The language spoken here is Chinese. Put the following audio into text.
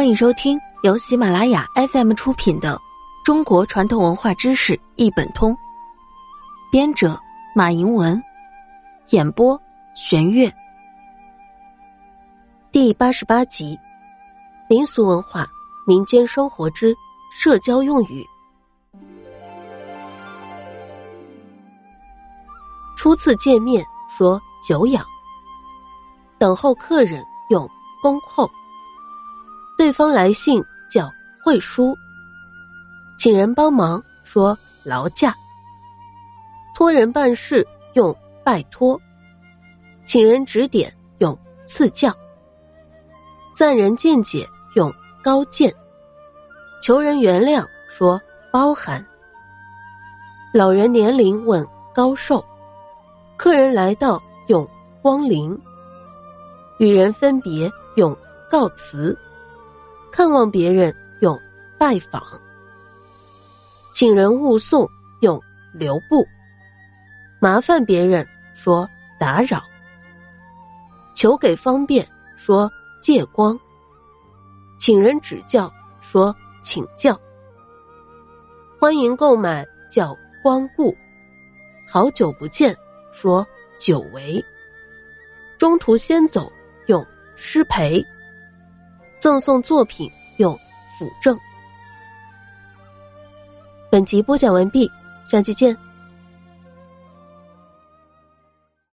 欢迎收听由喜马拉雅 FM 出品的《中国传统文化知识一本通》，编者马迎文，演播玄月。第八十八集：民俗文化、民间生活之社交用语。初次见面说久仰，等候客人用恭候。对方来信叫会书，请人帮忙说劳驾，托人办事用拜托，请人指点用赐教，赞人见解用高见，求人原谅说包涵，老人年龄问高寿，客人来到用光临，与人分别用告辞。看望别人用拜访，请人勿送用留步，麻烦别人说打扰，求给方便说借光，请人指教说请教，欢迎购买叫光顾，好久不见说久违，中途先走用失陪。赠送作品有辅证。本集播讲完毕，下期见。